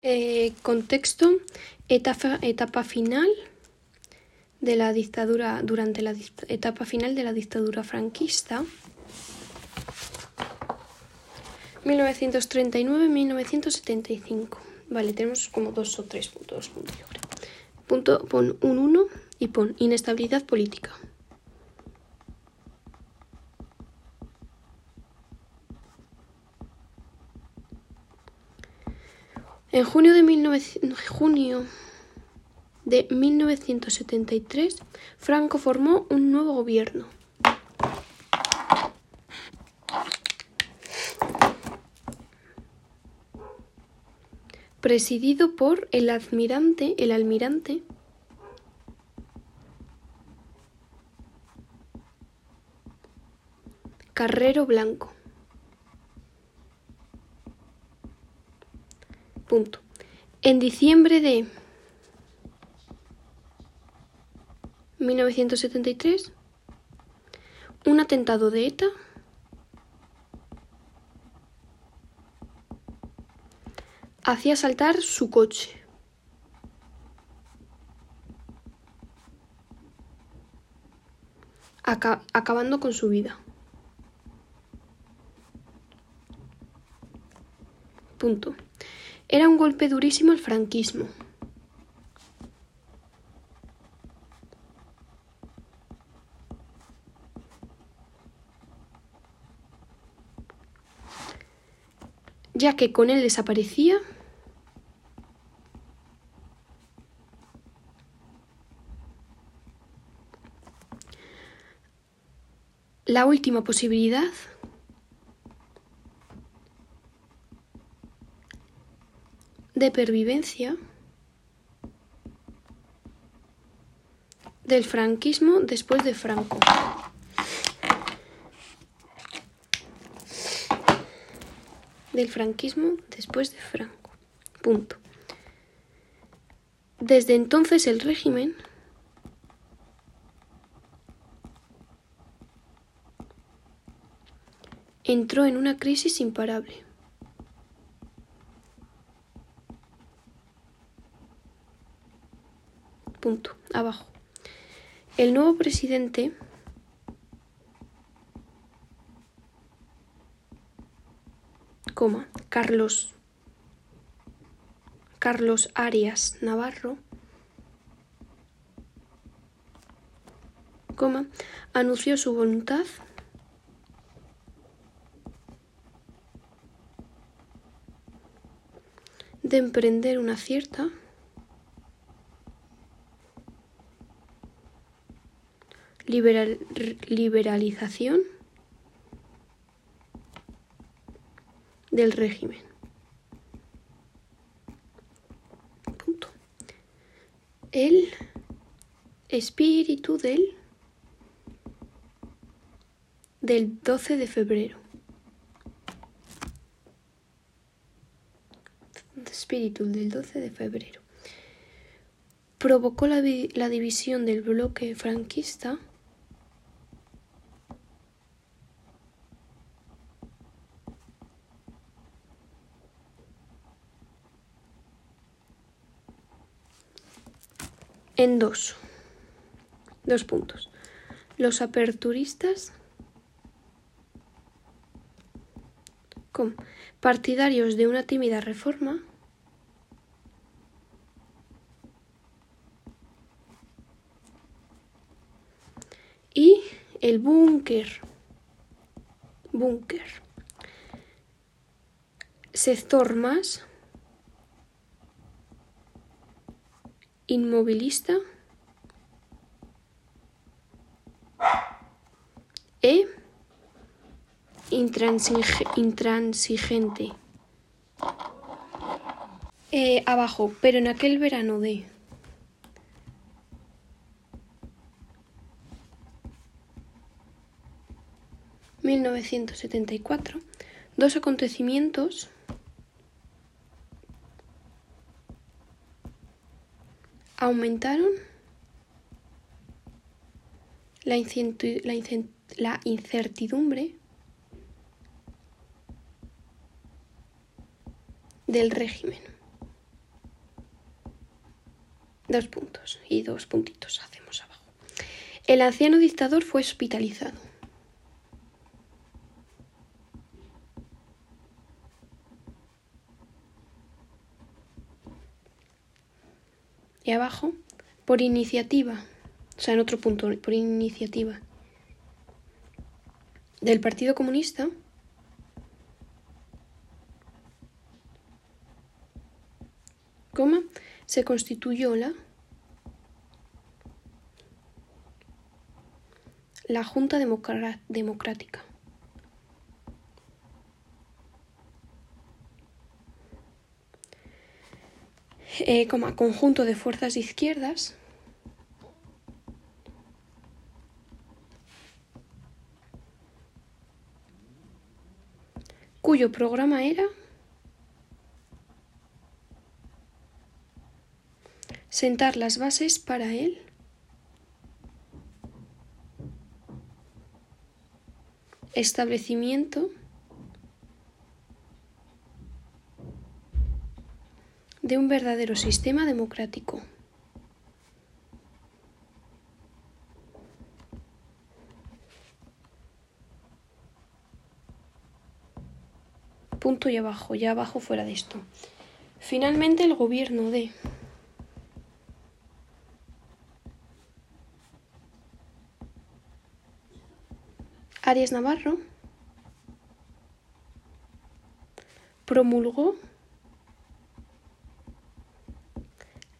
Eh, contexto, etapa, etapa final de la dictadura, durante la etapa final de la dictadura franquista. 1939-1975. Vale, tenemos como dos o tres puntos. Punto, pon un 1 y pon inestabilidad política. En junio de, junio de 1973, Franco formó un nuevo gobierno. presidido por el almirante, el almirante Carrero Blanco. En diciembre de 1973, un atentado de ETA hacía saltar su coche. acabando con su vida. Punto. Era un golpe durísimo al franquismo. ya que con él desaparecía la última posibilidad de pervivencia del franquismo después de Franco. Del franquismo después de Franco. Punto. Desde entonces el régimen entró en una crisis imparable. Abajo. El nuevo presidente coma, Carlos Carlos Arias Navarro, coma, anunció su voluntad de emprender una cierta liberalización del régimen. El espíritu del del 12 de febrero. Espíritu del 12 de febrero. Provocó la, la división del bloque franquista en dos. Dos puntos. Los aperturistas con partidarios de una tímida reforma y el búnker búnker sector más inmovilista e intransigente. Eh, abajo, pero en aquel verano de ...1974... dos acontecimientos aumentaron la, incertidumbre del régimen. Dos puntos y dos puntitos hacemos abajo. El anciano dictador fue hospitalizado. Y abajo, por iniciativa, o sea, en otro punto, por iniciativa del Partido Comunista, se constituyó la la Junta Democrática. Eh, como conjunto de fuerzas izquierdas. Cuyo programa era sentar las bases para él. Establecimiento de un verdadero sistema democrático. Punto y abajo, ya abajo fuera de esto. Finalmente el gobierno de Arias Navarro promulgó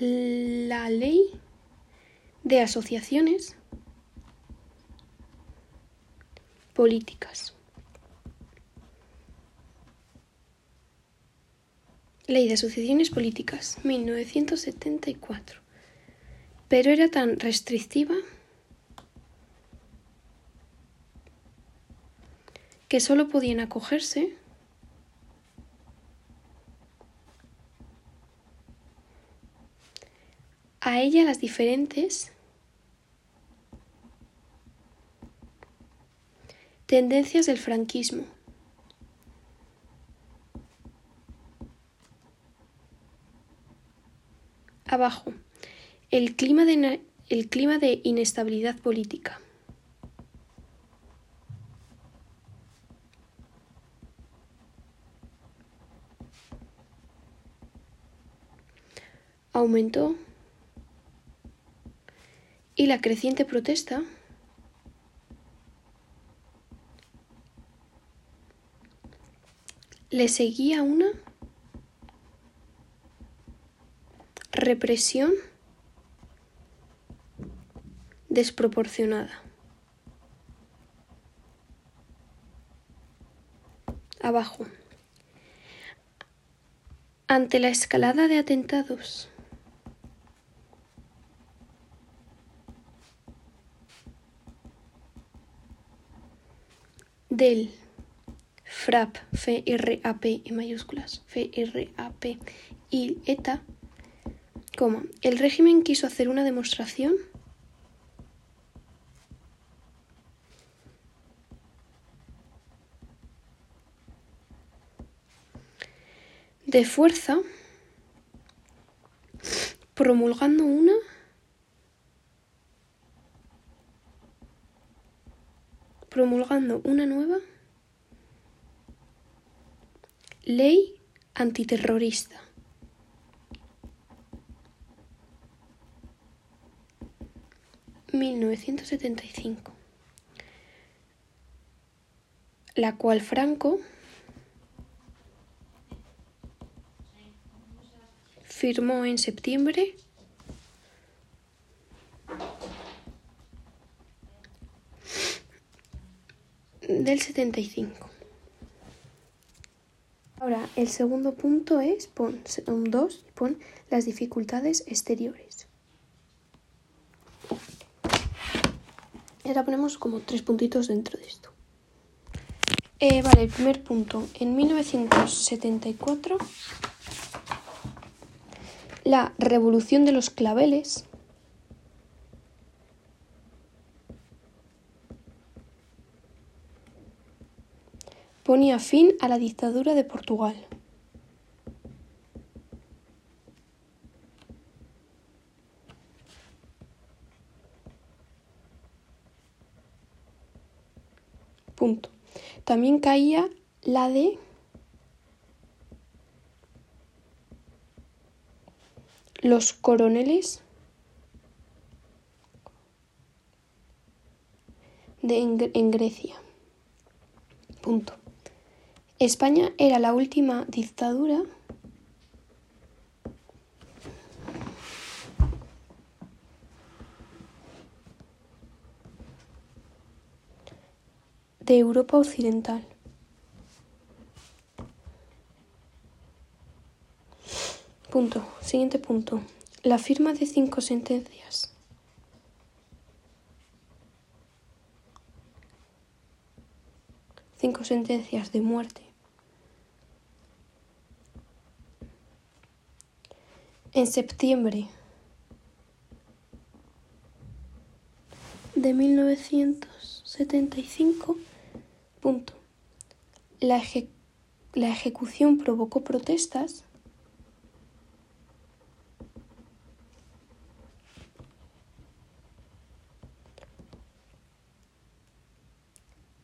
la ley de asociaciones políticas. Ley de asociaciones políticas, 1974. Pero era tan restrictiva que solo podían acogerse a ella las diferentes tendencias del franquismo. Abajo, el clima de, el clima de inestabilidad política. aumentó y la creciente protesta le seguía una represión desproporcionada. Abajo. Ante la escalada de atentados del FRAP, F-R-A-P en mayúsculas, F-R-A-P y ETA, como el régimen quiso hacer una demostración de fuerza promulgando una promulgando una nueva ley antiterrorista. ...1975... la cual Franco firmó en septiembre del 75. Ahora, el segundo punto es, pon un 2, pon las dificultades exteriores. Y ahora ponemos como tres puntitos dentro de esto. Eh, vale, el primer punto. En 1974, la revolución de los claveles ponía fin a la dictadura de Portugal. Punto. También caía la de los coroneles de en, en Grecia. Punto. España era la última dictadura de Europa Occidental. Punto. Siguiente punto. La firma de cinco sentencias. Cinco sentencias de muerte. En septiembre de 1975 Punto. La, la ejecución provocó protestas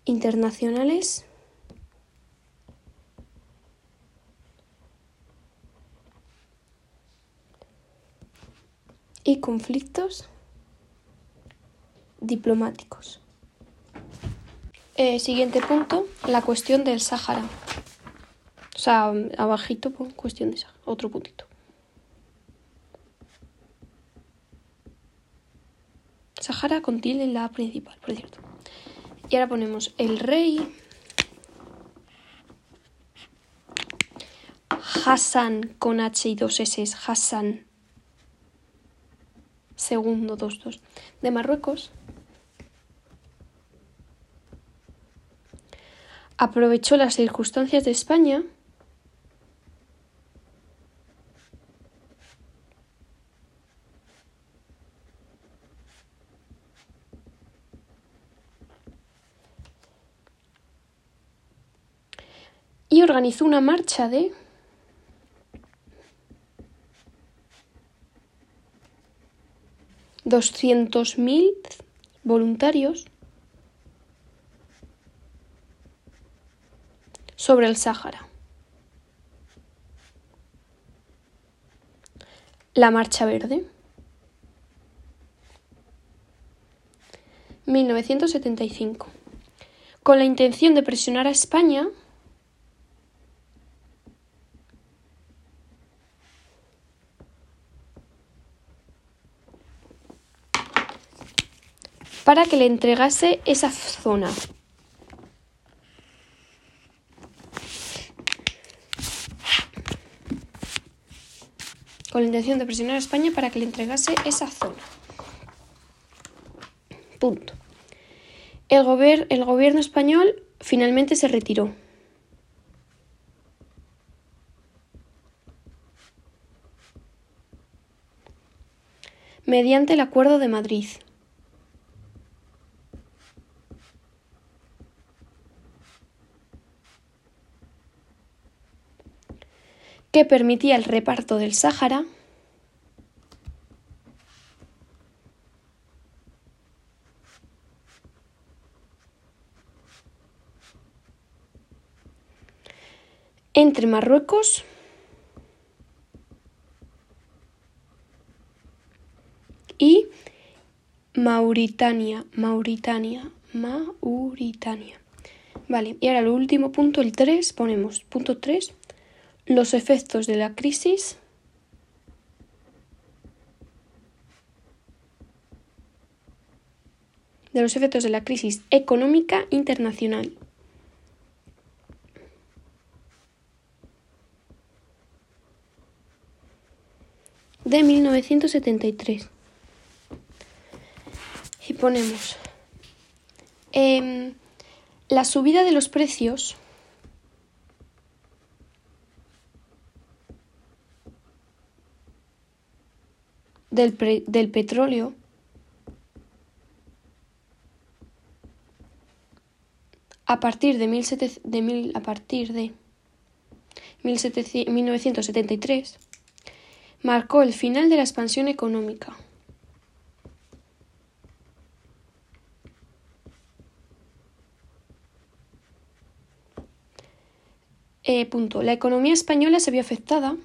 internacionales y conflictos diplomáticos. Eh, siguiente punto, la cuestión del Sáhara. O sea, abajito, pues, cuestión de Sáhara. Otro puntito. Sáhara con tilde en la principal, por cierto. Y ahora ponemos el rey Hassan con H y dos S, Hassan segundo, dos, dos, de Marruecos. Aprovechó las circunstancias de España. Y organizó una marcha de doscientos mil voluntarios sobre el Sáhara. La Marcha Verde. 1975. Con la intención de presionar a España para que le entregase esa zona. con la intención de presionar a España para que le entregase esa zona. Punto. El, el gobierno español finalmente se retiró. mediante el Acuerdo de Madrid. Que permitía el reparto del Sáhara entre Marruecos y Mauritania, Mauritania, Mauritania. Vale, y ahora el último punto, el 3, ponemos punto 3, los efectos de la crisis de los efectos de la crisis económica internacional. de 1973. Y ponemos em, la subida de los precios del, del petróleo a partir de, 17, de, mil, a partir de 17, 1973 marcó el final de la expansión económica. Eh, punto. La economía española se vio afectada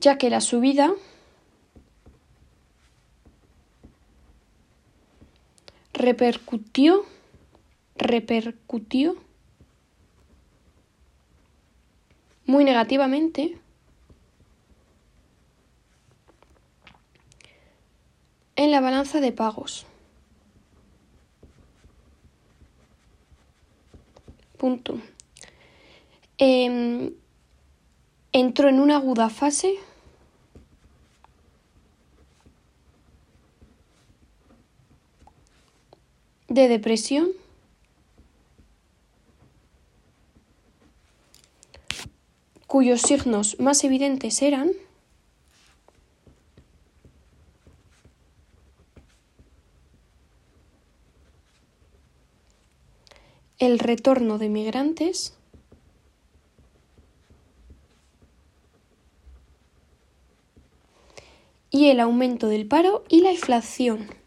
ya que la subida repercutió repercutió muy negativamente en la balanza de pagos. Punto. Em, entró en una aguda fase de depresión cuyos signos más evidentes eran el retorno de migrantes y el aumento del paro y la inflación.